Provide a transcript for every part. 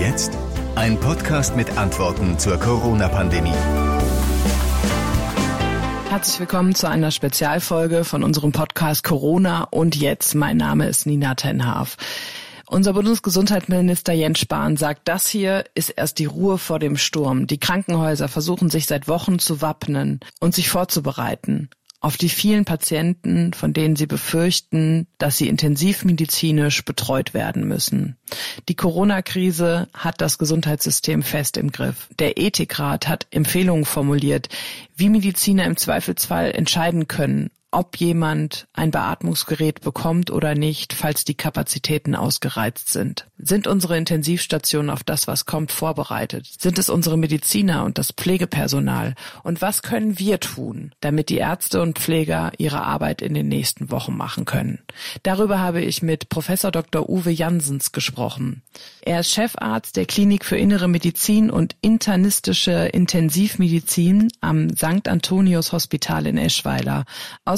jetzt? Ein Podcast mit Antworten zur Corona-Pandemie. Herzlich willkommen zu einer Spezialfolge von unserem Podcast Corona und jetzt. Mein Name ist Nina Tenhaaf. Unser Bundesgesundheitsminister Jens Spahn sagt, das hier ist erst die Ruhe vor dem Sturm. Die Krankenhäuser versuchen sich seit Wochen zu wappnen und sich vorzubereiten auf die vielen Patienten, von denen sie befürchten, dass sie intensivmedizinisch betreut werden müssen. Die Corona-Krise hat das Gesundheitssystem fest im Griff. Der Ethikrat hat Empfehlungen formuliert, wie Mediziner im Zweifelsfall entscheiden können, ob jemand ein Beatmungsgerät bekommt oder nicht, falls die Kapazitäten ausgereizt sind. Sind unsere Intensivstationen auf das, was kommt, vorbereitet? Sind es unsere Mediziner und das Pflegepersonal? Und was können wir tun, damit die Ärzte und Pfleger ihre Arbeit in den nächsten Wochen machen können? Darüber habe ich mit Professor Dr. Uwe Jansens gesprochen. Er ist Chefarzt der Klinik für Innere Medizin und internistische Intensivmedizin am St. Antonius Hospital in Eschweiler.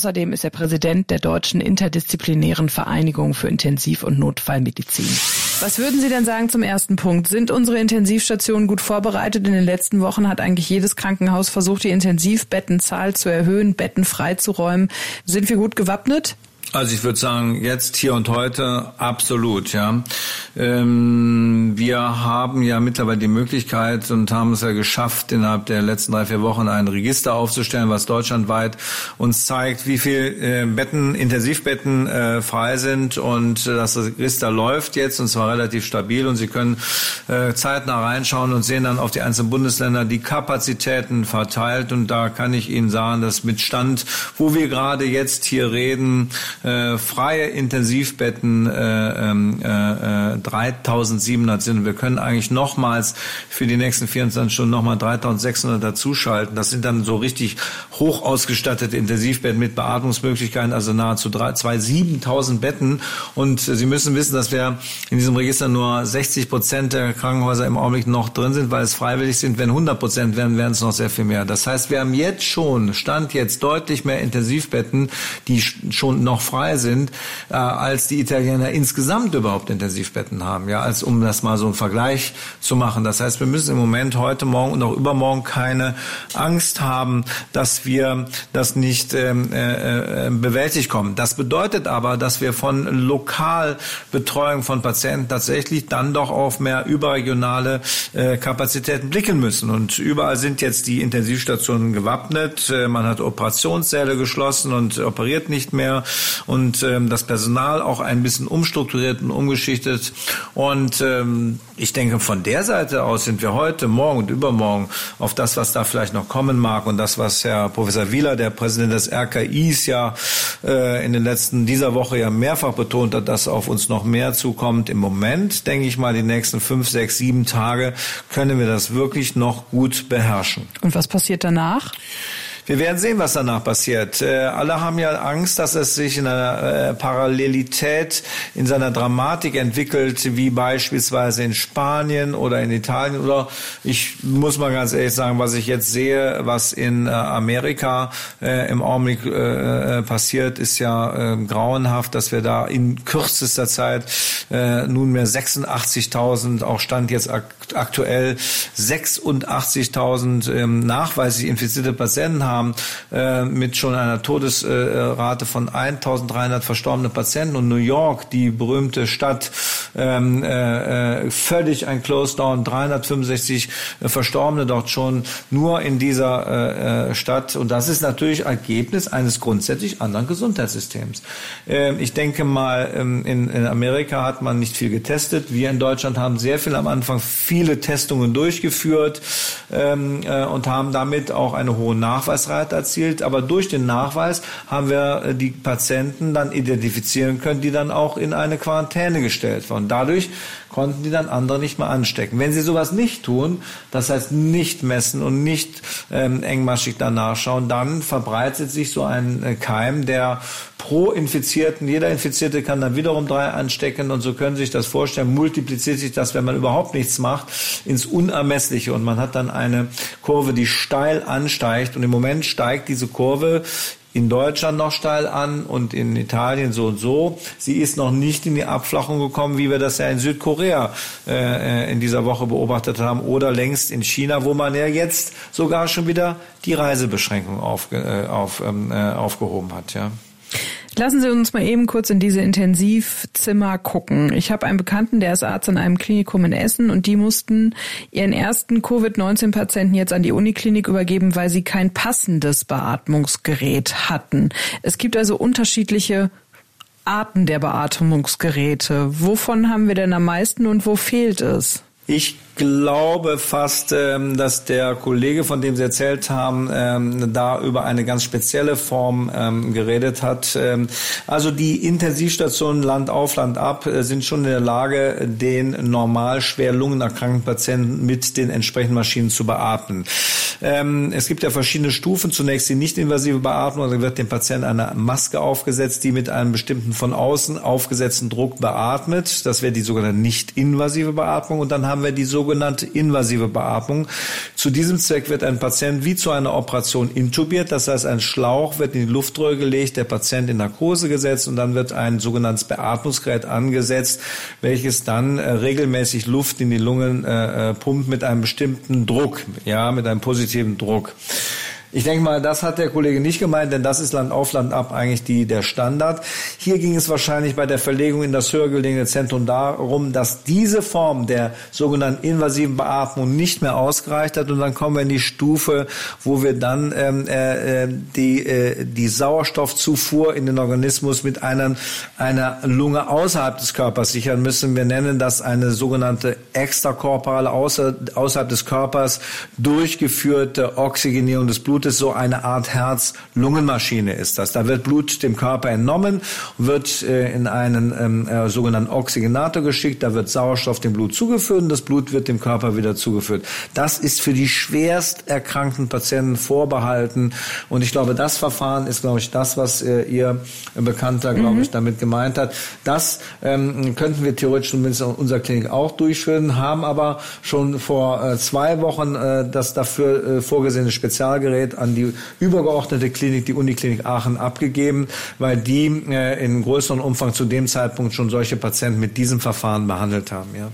Außerdem ist er Präsident der Deutschen Interdisziplinären Vereinigung für Intensiv- und Notfallmedizin. Was würden Sie denn sagen zum ersten Punkt? Sind unsere Intensivstationen gut vorbereitet? In den letzten Wochen hat eigentlich jedes Krankenhaus versucht, die Intensivbettenzahl zu erhöhen, Betten freizuräumen. Sind wir gut gewappnet? Also ich würde sagen, jetzt, hier und heute absolut, ja. Ähm, wir haben ja mittlerweile die Möglichkeit und haben es ja geschafft, innerhalb der letzten drei, vier Wochen ein Register aufzustellen, was deutschlandweit uns zeigt, wie viel äh, Betten, Intensivbetten äh, frei sind. Und äh, das Register läuft jetzt und zwar relativ stabil. Und Sie können äh, zeitnah reinschauen und sehen dann auf die einzelnen Bundesländer die Kapazitäten verteilt. Und da kann ich Ihnen sagen, dass mit Stand, wo wir gerade jetzt hier reden, äh, freie Intensivbetten äh, äh, 3700 sind. Wir können eigentlich nochmals für die nächsten 24 Stunden nochmal 3600 dazuschalten. Das sind dann so richtig hoch ausgestattete Intensivbetten mit Beatmungsmöglichkeiten, also nahezu 2.000, Betten. Und Sie müssen wissen, dass wir in diesem Register nur 60 Prozent der Krankenhäuser im Augenblick noch drin sind, weil es freiwillig sind. Wenn 100 Prozent wären, wären es noch sehr viel mehr. Das heißt, wir haben jetzt schon, Stand jetzt deutlich mehr Intensivbetten, die schon noch frei sind, äh, als die Italiener insgesamt überhaupt Intensivbetten haben. Ja, als um das mal so einen Vergleich zu machen. Das heißt, wir müssen im Moment heute Morgen und auch übermorgen keine Angst haben, dass wir das nicht ähm, äh, äh, bewältigt kommen. Das bedeutet aber, dass wir von Lokalbetreuung von Patienten tatsächlich dann doch auf mehr überregionale äh, Kapazitäten blicken müssen. Und überall sind jetzt die Intensivstationen gewappnet. Äh, man hat Operationssäle geschlossen und operiert nicht mehr und ähm, das Personal auch ein bisschen umstrukturiert und umgeschichtet. Und ähm, ich denke, von der Seite aus sind wir heute, morgen und übermorgen auf das, was da vielleicht noch kommen mag und das, was Herr Professor Wieler, der Präsident des RKIs, ja äh, in den letzten dieser Woche ja mehrfach betont hat, dass auf uns noch mehr zukommt. Im Moment, denke ich mal, die nächsten fünf, sechs, sieben Tage können wir das wirklich noch gut beherrschen. Und was passiert danach? Wir werden sehen, was danach passiert. Äh, alle haben ja Angst, dass es sich in einer äh, Parallelität, in seiner Dramatik entwickelt, wie beispielsweise in Spanien oder in Italien oder ich muss mal ganz ehrlich sagen, was ich jetzt sehe, was in äh, Amerika äh, im Augenblick äh, äh, passiert, ist ja grauenhaft, dass wir da in kürzester Zeit nunmehr 86.000, auch Stand jetzt akt aktuell 86.000 ähm, nachweislich infizierte Patienten haben haben, äh, mit schon einer Todesrate von 1300 verstorbene Patienten und New York, die berühmte Stadt, ähm, äh, völlig ein Close Down, 365 äh, Verstorbene dort schon nur in dieser äh, Stadt und das ist natürlich Ergebnis eines grundsätzlich anderen Gesundheitssystems. Ähm, ich denke mal, ähm, in, in Amerika hat man nicht viel getestet. Wir in Deutschland haben sehr viel am Anfang viele Testungen durchgeführt ähm, äh, und haben damit auch eine hohe Nachweis Nachweisrate erzielt, aber durch den Nachweis haben wir äh, die Patienten dann identifizieren können, die dann auch in eine Quarantäne gestellt wurden. Dadurch konnten die dann andere nicht mehr anstecken. Wenn sie sowas nicht tun, das heißt nicht messen und nicht ähm, engmaschig danach schauen, dann verbreitet sich so ein äh, Keim, der pro Infizierten, jeder Infizierte kann dann wiederum drei anstecken und so können Sie sich das vorstellen, multipliziert sich das, wenn man überhaupt nichts macht, ins Unermessliche und man hat dann eine Kurve, die steil ansteigt und im Moment steigt diese Kurve in Deutschland noch steil an und in Italien so und so. Sie ist noch nicht in die Abflachung gekommen, wie wir das ja in Südkorea äh, in dieser Woche beobachtet haben oder längst in China, wo man ja jetzt sogar schon wieder die Reisebeschränkung auf, äh, auf, ähm, äh, aufgehoben hat. Ja. Lassen Sie uns mal eben kurz in diese Intensivzimmer gucken. Ich habe einen Bekannten, der ist Arzt in einem Klinikum in Essen und die mussten ihren ersten Covid-19-Patienten jetzt an die Uniklinik übergeben, weil sie kein passendes Beatmungsgerät hatten. Es gibt also unterschiedliche Arten der Beatmungsgeräte. Wovon haben wir denn am meisten und wo fehlt es? Ich glaube fast, ähm, dass der Kollege, von dem Sie erzählt haben, ähm, da über eine ganz spezielle Form ähm, geredet hat. Also die Intensivstationen Land auf, Land ab äh, sind schon in der Lage, den normal schwer lungenerkrankten Patienten mit den entsprechenden Maschinen zu beatmen. Es gibt ja verschiedene Stufen. Zunächst die nicht-invasive Beatmung. Da wird dem Patienten eine Maske aufgesetzt, die mit einem bestimmten von außen aufgesetzten Druck beatmet. Das wäre die sogenannte nicht-invasive Beatmung. Und dann haben wir die sogenannte sogenannte invasive Beatmung. Zu diesem Zweck wird ein Patient wie zu einer Operation intubiert. Das heißt, ein Schlauch wird in die Luftröhre gelegt, der Patient in Narkose gesetzt und dann wird ein sogenanntes Beatmungsgerät angesetzt, welches dann äh, regelmäßig Luft in die Lungen äh, äh pumpt mit einem bestimmten Druck, ja, mit einem positiven Druck. Ich denke mal, das hat der Kollege nicht gemeint, denn das ist Land auf Land ab eigentlich die, der Standard. Hier ging es wahrscheinlich bei der Verlegung in das höher gelegene Zentrum darum, dass diese Form der sogenannten invasiven Beatmung nicht mehr ausgereicht hat. Und dann kommen wir in die Stufe, wo wir dann ähm, äh, äh die, äh, die Sauerstoffzufuhr in den Organismus mit einer, einer Lunge außerhalb des Körpers sichern müssen. Wir nennen das eine sogenannte extrakorporale, außer, außerhalb des Körpers durchgeführte Oxygenierung des Blutes Blutes so eine Art Herz-Lungenmaschine ist das. Da wird Blut dem Körper entnommen, wird äh, in einen ähm, äh, sogenannten Oxygenator geschickt, da wird Sauerstoff dem Blut zugeführt und das Blut wird dem Körper wieder zugeführt. Das ist für die schwerst erkrankten Patienten vorbehalten und ich glaube, das Verfahren ist, glaube ich, das, was äh, Ihr Bekannter, glaube mhm. ich, damit gemeint hat. Das ähm, könnten wir theoretisch zumindest in unserer Klinik auch durchführen, haben aber schon vor äh, zwei Wochen äh, das dafür äh, vorgesehene Spezialgerät an die übergeordnete Klinik, die Uniklinik Aachen, abgegeben, weil die äh, in größerem Umfang zu dem Zeitpunkt schon solche Patienten mit diesem Verfahren behandelt haben. Ja.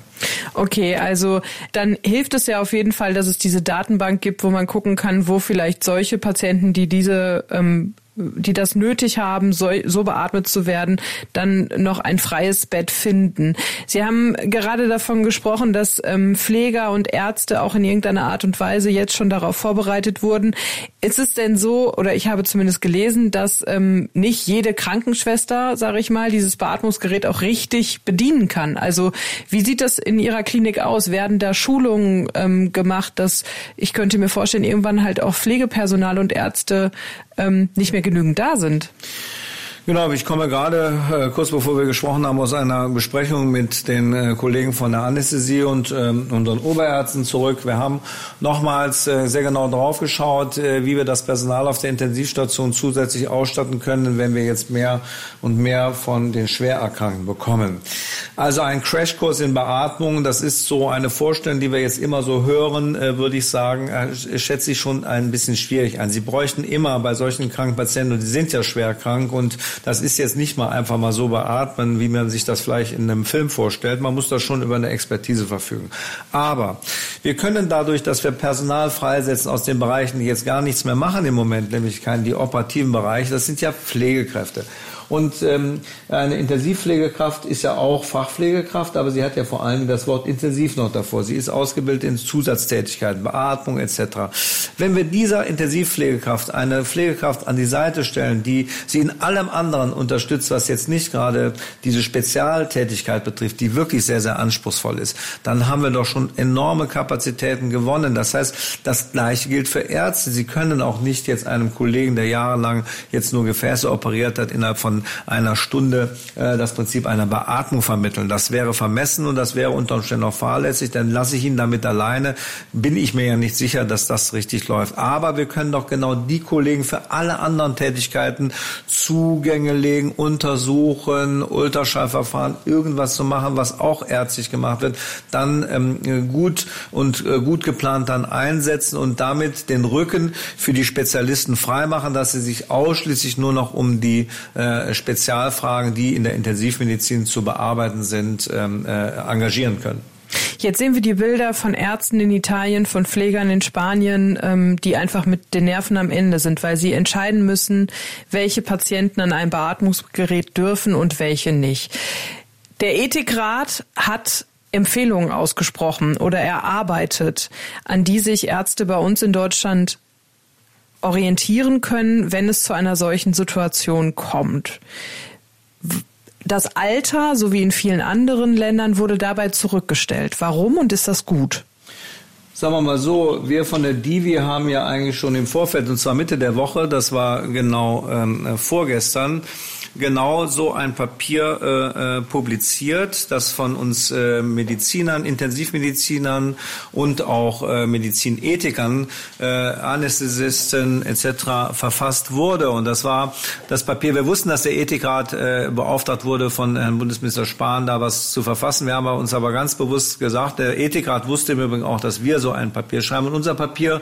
Okay, also dann hilft es ja auf jeden Fall, dass es diese Datenbank gibt, wo man gucken kann, wo vielleicht solche Patienten, die diese ähm, die das nötig haben, so, so beatmet zu werden, dann noch ein freies Bett finden. Sie haben gerade davon gesprochen, dass ähm, Pfleger und Ärzte auch in irgendeiner Art und Weise jetzt schon darauf vorbereitet wurden. Ist es denn so, oder ich habe zumindest gelesen, dass ähm, nicht jede Krankenschwester, sage ich mal, dieses Beatmungsgerät auch richtig bedienen kann? Also wie sieht das in Ihrer Klinik aus? Werden da Schulungen ähm, gemacht, dass ich könnte mir vorstellen, irgendwann halt auch Pflegepersonal und Ärzte ähm, nicht mehr genügend da sind. Genau, ich komme gerade, äh, kurz bevor wir gesprochen haben, aus einer Besprechung mit den äh, Kollegen von der Anästhesie und ähm, unseren Oberärzten zurück. Wir haben nochmals äh, sehr genau drauf geschaut, äh, wie wir das Personal auf der Intensivstation zusätzlich ausstatten können, wenn wir jetzt mehr und mehr von den Schwererkrankten bekommen. Also ein Crashkurs in Beatmung, das ist so eine Vorstellung, die wir jetzt immer so hören, äh, würde ich sagen, äh, schätze ich schon ein bisschen schwierig ein. Sie bräuchten immer bei solchen kranken Patienten, und die sind ja schwer krank und das ist jetzt nicht mal einfach mal so beatmen, wie man sich das vielleicht in einem Film vorstellt. Man muss da schon über eine Expertise verfügen. Aber wir können dadurch, dass wir Personal freisetzen aus den Bereichen, die jetzt gar nichts mehr machen im Moment, nämlich keinen die operativen Bereiche, das sind ja Pflegekräfte. Und ähm, eine Intensivpflegekraft ist ja auch Fachpflegekraft, aber sie hat ja vor allem das Wort intensiv noch davor. Sie ist ausgebildet in Zusatztätigkeiten, Beatmung etc. Wenn wir dieser Intensivpflegekraft eine Pflegekraft an die Seite stellen, die sie in allem anderen unterstützt, was jetzt nicht gerade diese Spezialtätigkeit betrifft, die wirklich sehr, sehr anspruchsvoll ist, dann haben wir doch schon enorme Kapazitäten gewonnen. Das heißt, das Gleiche gilt für Ärzte. Sie können auch nicht jetzt einem Kollegen, der jahrelang jetzt nur Gefäße operiert hat, innerhalb von einer Stunde äh, das Prinzip einer Beatmung vermitteln. Das wäre vermessen und das wäre unter Umständen auch fahrlässig. Dann lasse ich ihn damit alleine. Bin ich mir ja nicht sicher, dass das richtig läuft. Aber wir können doch genau die Kollegen für alle anderen Tätigkeiten Zugänge legen, untersuchen, Ultraschallverfahren, irgendwas zu machen, was auch ärztlich gemacht wird, dann ähm, gut und äh, gut geplant dann einsetzen und damit den Rücken für die Spezialisten freimachen, dass sie sich ausschließlich nur noch um die äh, Spezialfragen, die in der Intensivmedizin zu bearbeiten sind, ähm, äh, engagieren können. Jetzt sehen wir die Bilder von Ärzten in Italien, von Pflegern in Spanien, ähm, die einfach mit den Nerven am Ende sind, weil sie entscheiden müssen, welche Patienten an einem Beatmungsgerät dürfen und welche nicht. Der Ethikrat hat Empfehlungen ausgesprochen oder erarbeitet, an die sich Ärzte bei uns in Deutschland orientieren können, wenn es zu einer solchen Situation kommt. Das Alter, so wie in vielen anderen Ländern, wurde dabei zurückgestellt. Warum und ist das gut? Sagen wir mal so, wir von der Divi haben ja eigentlich schon im Vorfeld, und zwar Mitte der Woche, das war genau ähm, vorgestern, genau so ein Papier äh, äh, publiziert, das von uns äh, Medizinern, Intensivmedizinern und auch äh, Medizinethikern, äh, Anästhesisten etc. verfasst wurde. Und das war das Papier. Wir wussten, dass der Ethikrat äh, beauftragt wurde von Herrn Bundesminister Spahn, da was zu verfassen. Wir haben uns aber ganz bewusst gesagt, der Ethikrat wusste im Übrigen auch, dass wir so ein Papier schreiben. Und unser Papier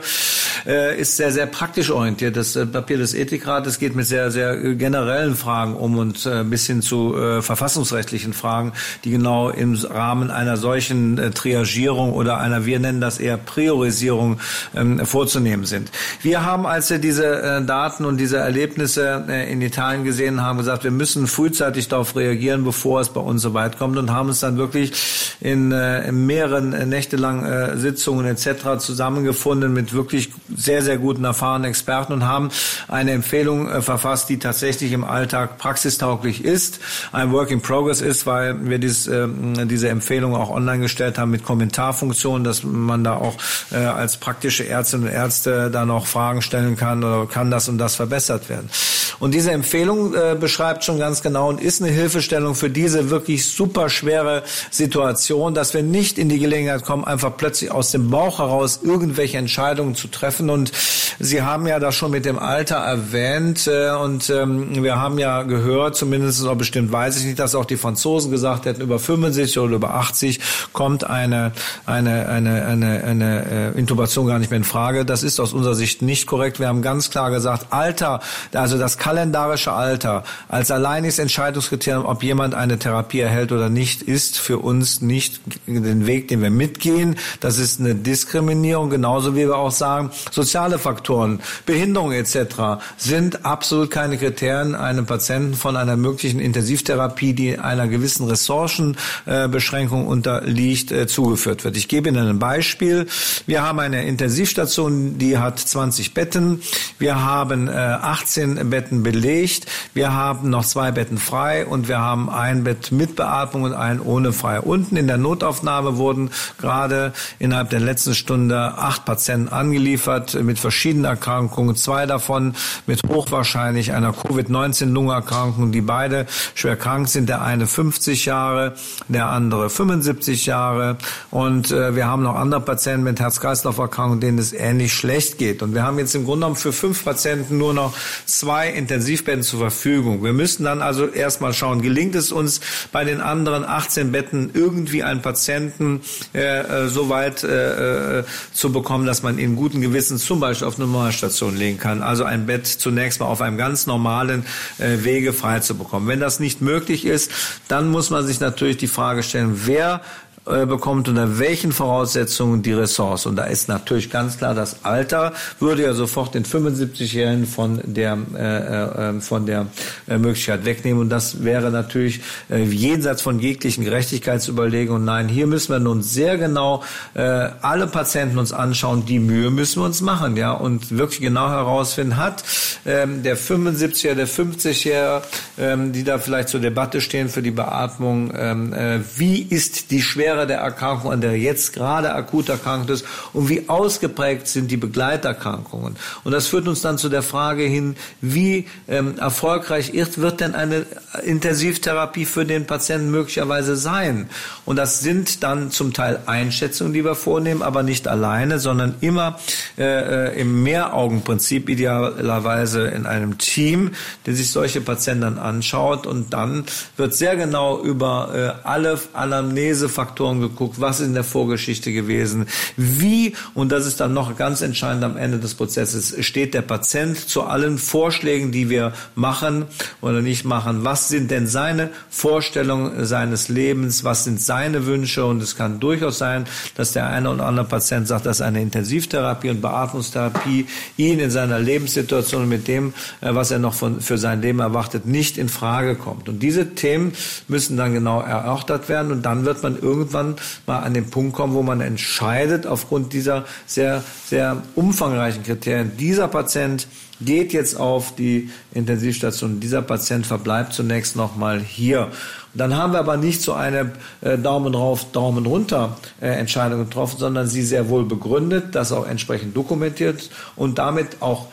äh, ist sehr, sehr praktisch orientiert. Das äh, Papier des Ethikrates geht mit sehr, sehr generellen Fragen um um und äh, bis hin zu äh, verfassungsrechtlichen Fragen, die genau im Rahmen einer solchen äh, Triagierung oder einer, wir nennen das eher Priorisierung ähm, vorzunehmen sind. Wir haben, als wir diese äh, Daten und diese Erlebnisse äh, in Italien gesehen haben, gesagt, wir müssen frühzeitig darauf reagieren, bevor es bei uns so weit kommt und haben uns dann wirklich in, äh, in mehreren äh, nächtelang äh, Sitzungen etc. zusammengefunden mit wirklich sehr, sehr guten, erfahrenen Experten und haben eine Empfehlung äh, verfasst, die tatsächlich im Alltag praktisch praxistauglich ist, ein Work in Progress ist, weil wir dieses, äh, diese Empfehlung auch online gestellt haben mit Kommentarfunktion, dass man da auch äh, als praktische Ärztinnen und Ärzte da noch Fragen stellen kann oder kann das und das verbessert werden. Und diese Empfehlung äh, beschreibt schon ganz genau und ist eine Hilfestellung für diese wirklich super schwere Situation, dass wir nicht in die Gelegenheit kommen, einfach plötzlich aus dem Bauch heraus irgendwelche Entscheidungen zu treffen. Und Sie haben ja das schon mit dem Alter erwähnt äh, und ähm, wir haben ja gehört, gehört, zumindest auch bestimmt weiß ich nicht, dass auch die Franzosen gesagt hätten, über 65 oder über 80 kommt eine, eine, eine, eine, eine äh, Intubation gar nicht mehr in Frage. Das ist aus unserer Sicht nicht korrekt. Wir haben ganz klar gesagt, Alter, also das kalendarische Alter als alleiniges Entscheidungskriterium, ob jemand eine Therapie erhält oder nicht, ist für uns nicht den Weg, den wir mitgehen. Das ist eine Diskriminierung, genauso wie wir auch sagen, soziale Faktoren, Behinderung etc. sind absolut keine Kriterien, einem Patienten von einer möglichen Intensivtherapie, die einer gewissen Ressourcenbeschränkung unterliegt, äh, zugeführt wird. Ich gebe Ihnen ein Beispiel. Wir haben eine Intensivstation, die hat 20 Betten. Wir haben 18 äh, Betten belegt. Wir haben noch zwei Betten frei und wir haben ein Bett mit Beatmung und ein ohne frei. Unten in der Notaufnahme wurden gerade innerhalb der letzten Stunde acht Patienten angeliefert mit verschiedenen Erkrankungen. Zwei davon mit hochwahrscheinlich einer Covid-19-Lungenerkrankung Erkrankungen, die beide schwer krank sind. Der eine 50 Jahre, der andere 75 Jahre. Und äh, wir haben noch andere Patienten mit Herz-Kreislauf-Erkrankungen, denen es ähnlich schlecht geht. Und wir haben jetzt im Grunde genommen für fünf Patienten nur noch zwei Intensivbetten zur Verfügung. Wir müssen dann also erstmal schauen, gelingt es uns bei den anderen 18 Betten irgendwie einen Patienten äh, äh, so weit äh, äh, zu bekommen, dass man ihn guten Gewissens zum Beispiel auf eine Normalstation legen kann. Also ein Bett zunächst mal auf einem ganz normalen äh, Wege frei zu bekommen. Wenn das nicht möglich ist, dann muss man sich natürlich die Frage stellen, wer äh, bekommt unter welchen Voraussetzungen die Ressource. Und da ist natürlich ganz klar, das Alter würde ja sofort den 75-Jährigen von der, äh, äh, von der äh, Möglichkeit wegnehmen. Und das wäre natürlich äh, jenseits von jeglichen Gerechtigkeitsüberlegungen. Nein, hier müssen wir nun sehr genau äh, alle Patienten uns anschauen. Die Mühe müssen wir uns machen, ja, und wirklich genau herausfinden, hat ähm, der 75er, der 50er, ähm, die da vielleicht zur Debatte stehen für die Beatmung, ähm, äh, wie ist die schwere Schwere der Erkrankung, an der er jetzt gerade akut erkrankt ist und wie ausgeprägt sind die Begleiterkrankungen. Und das führt uns dann zu der Frage hin, wie ähm, erfolgreich wird denn eine Intensivtherapie für den Patienten möglicherweise sein? Und das sind dann zum Teil Einschätzungen, die wir vornehmen, aber nicht alleine, sondern immer äh, äh im Mehraugenprinzip, idealerweise in einem Team, der sich solche Patienten dann anschaut und dann wird sehr genau über äh, alle Anamnesefaktoren geguckt, was ist in der Vorgeschichte gewesen, wie, und das ist dann noch ganz entscheidend am Ende des Prozesses, steht der Patient zu allen Vorschlägen, die wir machen oder nicht machen, was sind denn seine Vorstellungen seines Lebens, was sind seine Wünsche? Und es kann durchaus sein, dass der eine oder andere Patient sagt, dass eine Intensivtherapie und Beatmungstherapie ihn in seiner Lebenssituation mit dem, äh, was er noch von, für sein Leben erwartet, nicht in Frage kommt. Und diese Themen müssen dann genau erörtert werden und dann wird man irgendwann mal an den Punkt kommen, wo man entscheidet aufgrund dieser sehr, sehr umfangreichen Kriterien, dieser Patient geht jetzt auf die Intensivstation. Dieser Patient verbleibt zunächst noch mal hier. Dann haben wir aber nicht so eine äh, Daumen rauf, Daumen runter äh, Entscheidung getroffen, sondern sie sehr wohl begründet, das auch entsprechend dokumentiert und damit auch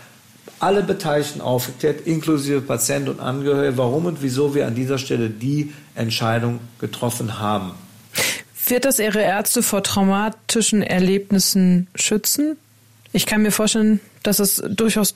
alle Beteiligten aufgeklärt, inklusive Patient und Angehörige, warum und wieso wir an dieser Stelle die Entscheidung getroffen haben. Wird das Ihre Ärzte vor traumatischen Erlebnissen schützen? Ich kann mir vorstellen, dass es durchaus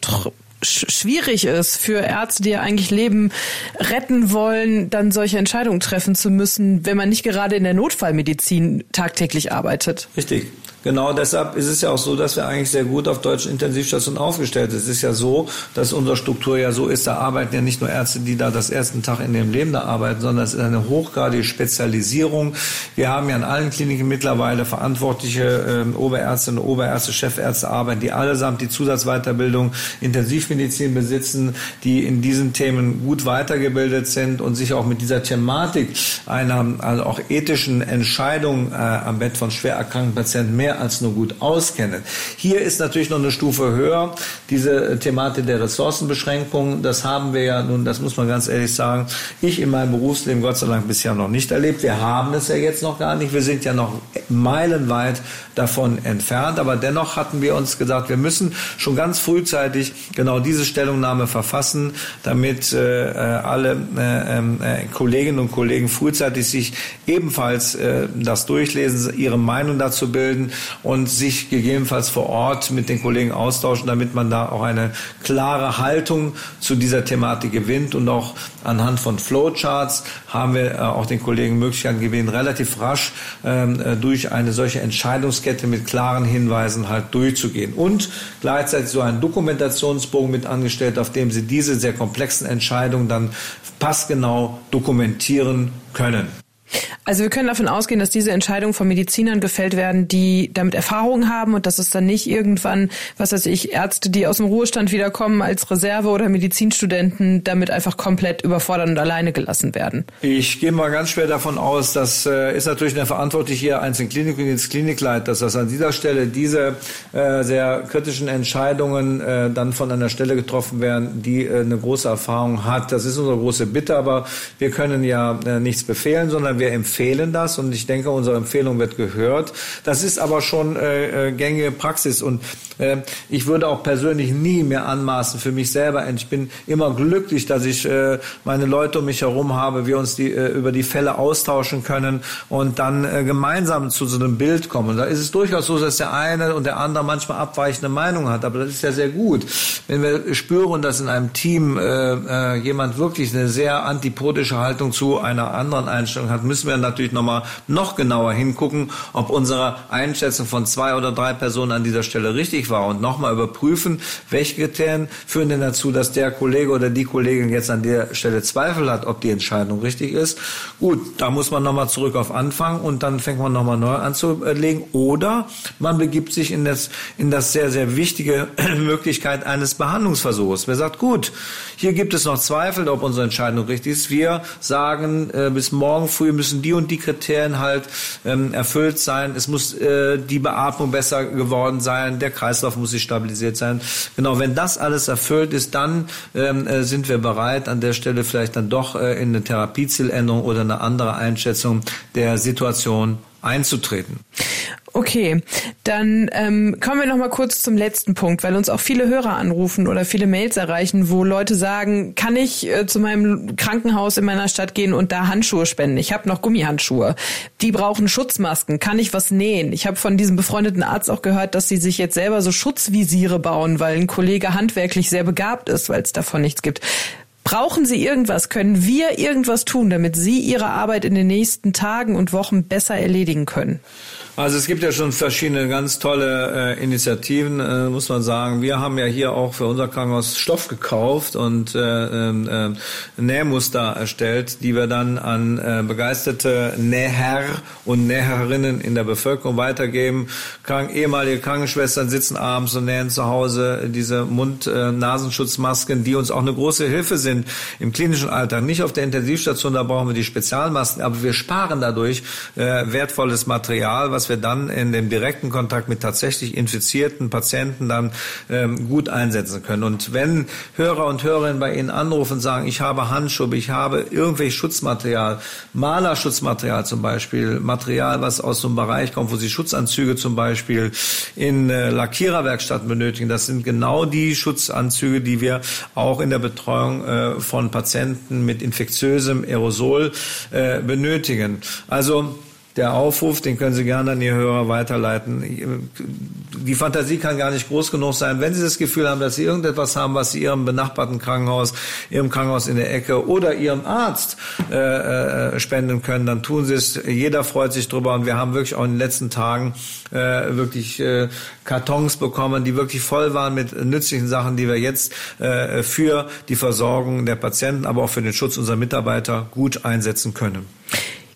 schwierig ist für Ärzte, die ja eigentlich Leben retten wollen, dann solche Entscheidungen treffen zu müssen, wenn man nicht gerade in der Notfallmedizin tagtäglich arbeitet. Richtig. Genau deshalb ist es ja auch so, dass wir eigentlich sehr gut auf deutschen Intensivstationen aufgestellt sind. Es ist ja so, dass unsere Struktur ja so ist, da arbeiten ja nicht nur Ärzte, die da das ersten Tag in dem Leben da arbeiten, sondern es ist eine hochgradige Spezialisierung. Wir haben ja in allen Kliniken mittlerweile verantwortliche äh, Oberärzte Oberärzte, Chefärzte arbeiten, die allesamt die Zusatzweiterbildung Intensivmedizin besitzen, die in diesen Themen gut weitergebildet sind und sich auch mit dieser Thematik einer also auch ethischen Entscheidung äh, am Bett von schwer erkrankten Patienten mehr mehr als nur gut auskennen. Hier ist natürlich noch eine Stufe höher. Diese Thematik der Ressourcenbeschränkungen, das haben wir ja nun, das muss man ganz ehrlich sagen, ich in meinem Berufsleben Gott sei Dank bisher noch nicht erlebt. Wir haben es ja jetzt noch gar nicht. Wir sind ja noch meilenweit davon entfernt. Aber dennoch hatten wir uns gesagt, wir müssen schon ganz frühzeitig genau diese Stellungnahme verfassen, damit äh, alle äh, ähm, äh, Kolleginnen und Kollegen frühzeitig sich ebenfalls äh, das durchlesen, ihre Meinung dazu bilden und sich gegebenenfalls vor Ort mit den Kollegen austauschen, damit man da auch eine klare Haltung zu dieser Thematik gewinnt. Und auch anhand von Flowcharts haben wir äh, auch den Kollegen Möglichkeiten gewählt, relativ rasch ähm, äh, durch eine solche Entscheidungskette mit klaren Hinweisen halt durchzugehen. Und gleichzeitig so einen Dokumentationsbogen mit angestellt, auf dem sie diese sehr komplexen Entscheidungen dann passgenau dokumentieren können. Also wir können davon ausgehen, dass diese Entscheidungen von Medizinern gefällt werden, die damit Erfahrung haben und dass es dann nicht irgendwann, was weiß ich, Ärzte, die aus dem Ruhestand wiederkommen als Reserve oder Medizinstudenten damit einfach komplett überfordert und alleine gelassen werden. Ich gehe mal ganz schwer davon aus, das äh, ist natürlich eine Verantwortliche hier einzelnen Kliniken ins Klinikleiters, dass an dieser Stelle diese äh, sehr kritischen Entscheidungen äh, dann von einer Stelle getroffen werden, die eine große Erfahrung hat. Das ist unsere große Bitte, aber wir können ja nichts befehlen, sondern wir empfehlen empfehlen das und ich denke, unsere Empfehlung wird gehört. Das ist aber schon äh, äh, gängige Praxis und äh, ich würde auch persönlich nie mehr anmaßen für mich selber. Ich bin immer glücklich, dass ich äh, meine Leute um mich herum habe, wir uns die, äh, über die Fälle austauschen können und dann äh, gemeinsam zu so einem Bild kommen. da ist es durchaus so, dass der eine und der andere manchmal abweichende Meinung hat, aber das ist ja sehr gut. Wenn wir spüren, dass in einem Team äh, äh, jemand wirklich eine sehr antipodische Haltung zu einer anderen Einstellung hat, müssen wir natürlich nochmal noch genauer hingucken, ob unsere Einschätzung von zwei oder drei Personen an dieser Stelle richtig war und nochmal überprüfen, welche Kriterien führen denn dazu, dass der Kollege oder die Kollegin jetzt an der Stelle Zweifel hat, ob die Entscheidung richtig ist. Gut, da muss man nochmal zurück auf Anfang und dann fängt man nochmal neu an zu legen. Oder man begibt sich in das, in das sehr, sehr wichtige Möglichkeit eines Behandlungsversuchs. Wer sagt, gut, hier gibt es noch Zweifel, ob unsere Entscheidung richtig ist. Wir sagen, äh, bis morgen früh müssen die und die Kriterien halt ähm, erfüllt sein. Es muss äh, die Beatmung besser geworden sein, der Kreislauf muss sich stabilisiert sein. Genau, wenn das alles erfüllt ist, dann ähm, äh, sind wir bereit, an der Stelle vielleicht dann doch äh, in eine Therapiezieländerung oder eine andere Einschätzung der Situation einzutreten. Okay, dann ähm, kommen wir noch mal kurz zum letzten Punkt, weil uns auch viele Hörer anrufen oder viele Mails erreichen, wo Leute sagen, kann ich äh, zu meinem Krankenhaus in meiner Stadt gehen und da Handschuhe spenden? Ich habe noch Gummihandschuhe. Die brauchen Schutzmasken. Kann ich was nähen? Ich habe von diesem befreundeten Arzt auch gehört, dass sie sich jetzt selber so Schutzvisiere bauen, weil ein Kollege handwerklich sehr begabt ist, weil es davon nichts gibt. Brauchen Sie irgendwas? Können wir irgendwas tun, damit Sie Ihre Arbeit in den nächsten Tagen und Wochen besser erledigen können? Also es gibt ja schon verschiedene ganz tolle äh, Initiativen, äh, muss man sagen. Wir haben ja hier auch für unser Krankenhaus Stoff gekauft und äh, äh, Nähmuster erstellt, die wir dann an äh, begeisterte Näher und Näherinnen in der Bevölkerung weitergeben. Krank ehemalige Krankenschwestern sitzen abends und nähen zu Hause diese Mund-Nasenschutzmasken, die uns auch eine große Hilfe sind im klinischen Alltag. Nicht auf der Intensivstation, da brauchen wir die Spezialmasken, aber wir sparen dadurch äh, wertvolles Material, was wir dann in dem direkten Kontakt mit tatsächlich infizierten Patienten dann ähm, gut einsetzen können. Und wenn Hörer und Hörerinnen bei Ihnen anrufen und sagen, ich habe Handschuhe, ich habe irgendwelches Schutzmaterial, Malerschutzmaterial zum Beispiel, Material, was aus so einem Bereich kommt, wo Sie Schutzanzüge zum Beispiel in äh, Lackiererwerkstätten benötigen, das sind genau die Schutzanzüge, die wir auch in der Betreuung äh, von Patienten mit infektiösem Aerosol äh, benötigen. Also der Aufruf, den können Sie gerne an Ihr Hörer weiterleiten. Die Fantasie kann gar nicht groß genug sein. Wenn Sie das Gefühl haben, dass Sie irgendetwas haben, was Sie Ihrem benachbarten Krankenhaus, Ihrem Krankenhaus in der Ecke oder Ihrem Arzt äh, äh, spenden können, dann tun Sie es. Jeder freut sich drüber und wir haben wirklich auch in den letzten Tagen äh, wirklich äh, Kartons bekommen, die wirklich voll waren mit nützlichen Sachen, die wir jetzt äh, für die Versorgung der Patienten, aber auch für den Schutz unserer Mitarbeiter gut einsetzen können.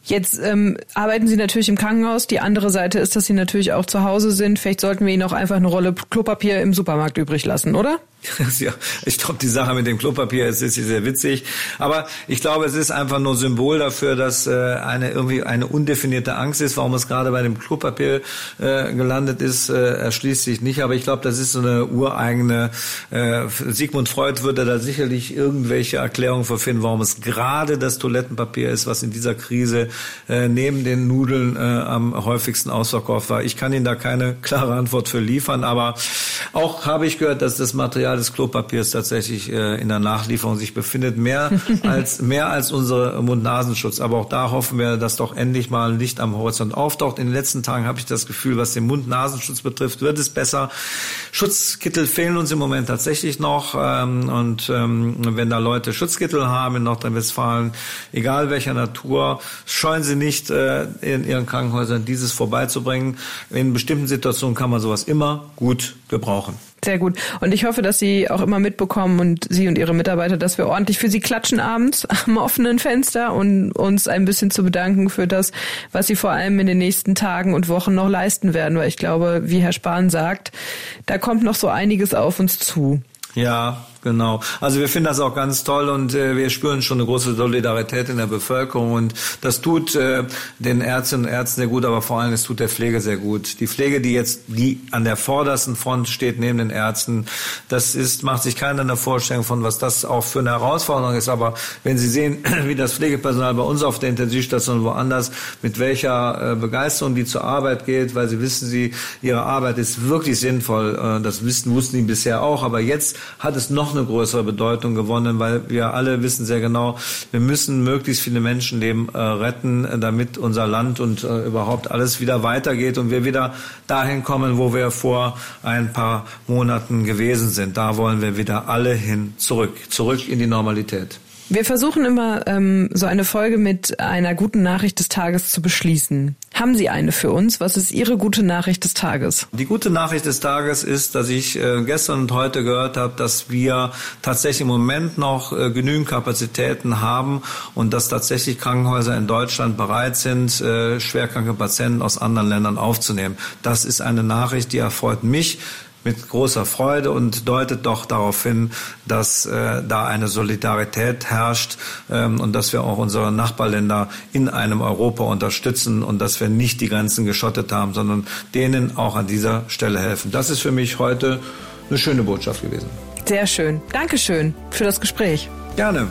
Jetzt ähm, arbeiten Sie natürlich im Krankenhaus. Die andere Seite ist, dass Sie natürlich auch zu Hause sind. Vielleicht sollten wir Ihnen auch einfach eine Rolle Klopapier im Supermarkt übrig lassen, oder? Ich glaube, die Sache mit dem Klopapier ist, ist sehr witzig. Aber ich glaube, es ist einfach nur Symbol dafür, dass äh, eine irgendwie eine undefinierte Angst ist. Warum es gerade bei dem Klopapier äh, gelandet ist, äh, erschließt sich nicht. Aber ich glaube, das ist so eine ureigene. Äh, Sigmund Freud würde da sicherlich irgendwelche Erklärungen für finden, warum es gerade das Toilettenpapier ist, was in dieser Krise äh, neben den Nudeln äh, am häufigsten ausverkauft war. Ich kann Ihnen da keine klare Antwort für liefern. Aber auch habe ich gehört, dass das Material Material des Klopapiers tatsächlich äh, in der Nachlieferung sich befindet. Mehr als, mehr als unsere Mund-Nasenschutz. Aber auch da hoffen wir, dass doch endlich mal Licht am Horizont auftaucht. In den letzten Tagen habe ich das Gefühl, was den Mund-Nasenschutz betrifft, wird es besser. Schutzkittel fehlen uns im Moment tatsächlich noch. Ähm, und ähm, wenn da Leute Schutzkittel haben in Nordrhein-Westfalen, egal welcher Natur, scheuen sie nicht, äh, in ihren Krankenhäusern dieses vorbeizubringen. In bestimmten Situationen kann man sowas immer gut gebrauchen. Sehr gut. Und ich hoffe, dass Sie auch immer mitbekommen und Sie und Ihre Mitarbeiter, dass wir ordentlich für Sie klatschen abends am offenen Fenster und uns ein bisschen zu bedanken für das, was Sie vor allem in den nächsten Tagen und Wochen noch leisten werden. Weil ich glaube, wie Herr Spahn sagt, da kommt noch so einiges auf uns zu. Ja, Genau. Also wir finden das auch ganz toll und äh, wir spüren schon eine große Solidarität in der Bevölkerung und das tut äh, den Ärztinnen und Ärzten sehr gut, aber vor allem es tut der Pflege sehr gut. Die Pflege, die jetzt die an der vordersten Front steht neben den Ärzten, das ist macht sich keiner eine Vorstellung von, was das auch für eine Herausforderung ist. Aber wenn Sie sehen, wie das Pflegepersonal bei uns auf der Intensivstation woanders mit welcher äh, Begeisterung die zur Arbeit geht, weil sie wissen, sie ihre Arbeit ist wirklich sinnvoll. Äh, das wissen wussten die bisher auch, aber jetzt hat es noch eine größere Bedeutung gewonnen, weil wir alle wissen sehr genau, wir müssen möglichst viele Menschenleben äh, retten, damit unser Land und äh, überhaupt alles wieder weitergeht und wir wieder dahin kommen, wo wir vor ein paar Monaten gewesen sind. Da wollen wir wieder alle hin zurück, zurück in die Normalität. Wir versuchen immer, ähm, so eine Folge mit einer guten Nachricht des Tages zu beschließen. Haben Sie eine für uns? Was ist Ihre gute Nachricht des Tages? Die gute Nachricht des Tages ist, dass ich äh, gestern und heute gehört habe, dass wir tatsächlich im Moment noch äh, genügend Kapazitäten haben und dass tatsächlich Krankenhäuser in Deutschland bereit sind, äh, schwerkranke Patienten aus anderen Ländern aufzunehmen. Das ist eine Nachricht, die erfreut mich mit großer Freude und deutet doch darauf hin, dass äh, da eine Solidarität herrscht ähm, und dass wir auch unsere Nachbarländer in einem Europa unterstützen und dass wir nicht die Grenzen geschottet haben, sondern denen auch an dieser Stelle helfen. Das ist für mich heute eine schöne Botschaft gewesen. Sehr schön. Dankeschön für das Gespräch. Gerne.